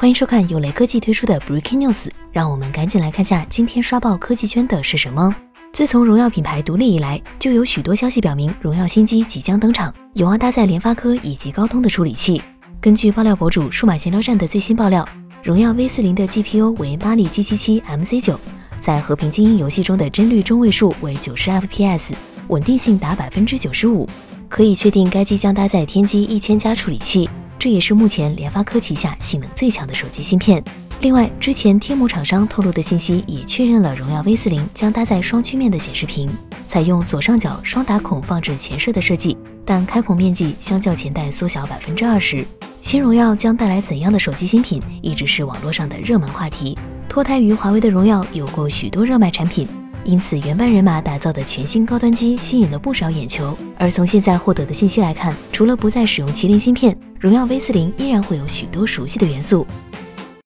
欢迎收看由雷科技推出的 Breaking News，让我们赶紧来看下今天刷爆科技圈的是什么。自从荣耀品牌独立以来，就有许多消息表明荣耀新机即将登场，有望搭载联发科以及高通的处理器。根据爆料博主数码闲聊站的最新爆料，荣耀 V 四零的 GPU 为八力 G 七七 MC 九，在和平精英游戏中的帧率中位数为九十 FPS，稳定性达百分之九十五。可以确定该机将搭载天玑一千加处理器，这也是目前联发科旗下性能最强的手机芯片。另外，之前天幕厂商透露的信息也确认了荣耀 V 四零将搭载双曲面的显示屏，采用左上角双打孔放置前摄的设计，但开孔面积相较前代缩小百分之二十。新荣耀将带来怎样的手机新品，一直是网络上的热门话题。脱胎于华为的荣耀有过许多热卖产品。因此，原班人马打造的全新高端机吸引了不少眼球。而从现在获得的信息来看，除了不再使用麒麟芯片，荣耀 V 四零依然会有许多熟悉的元素。